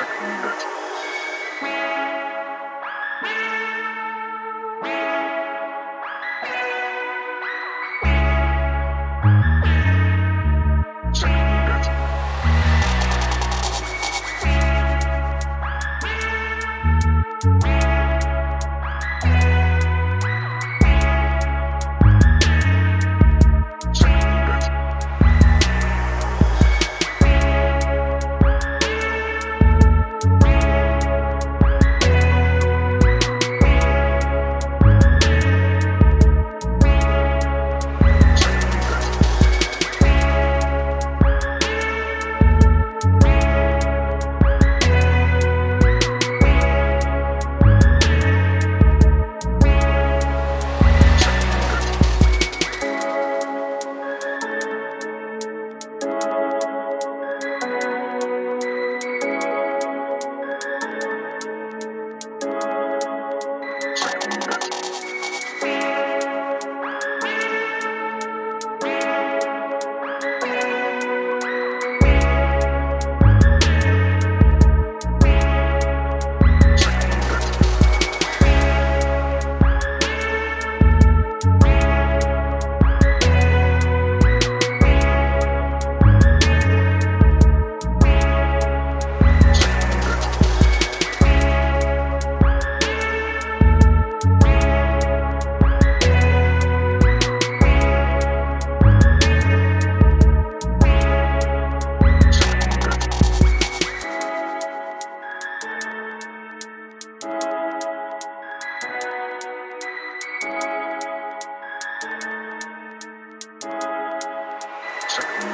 second unit. Unit.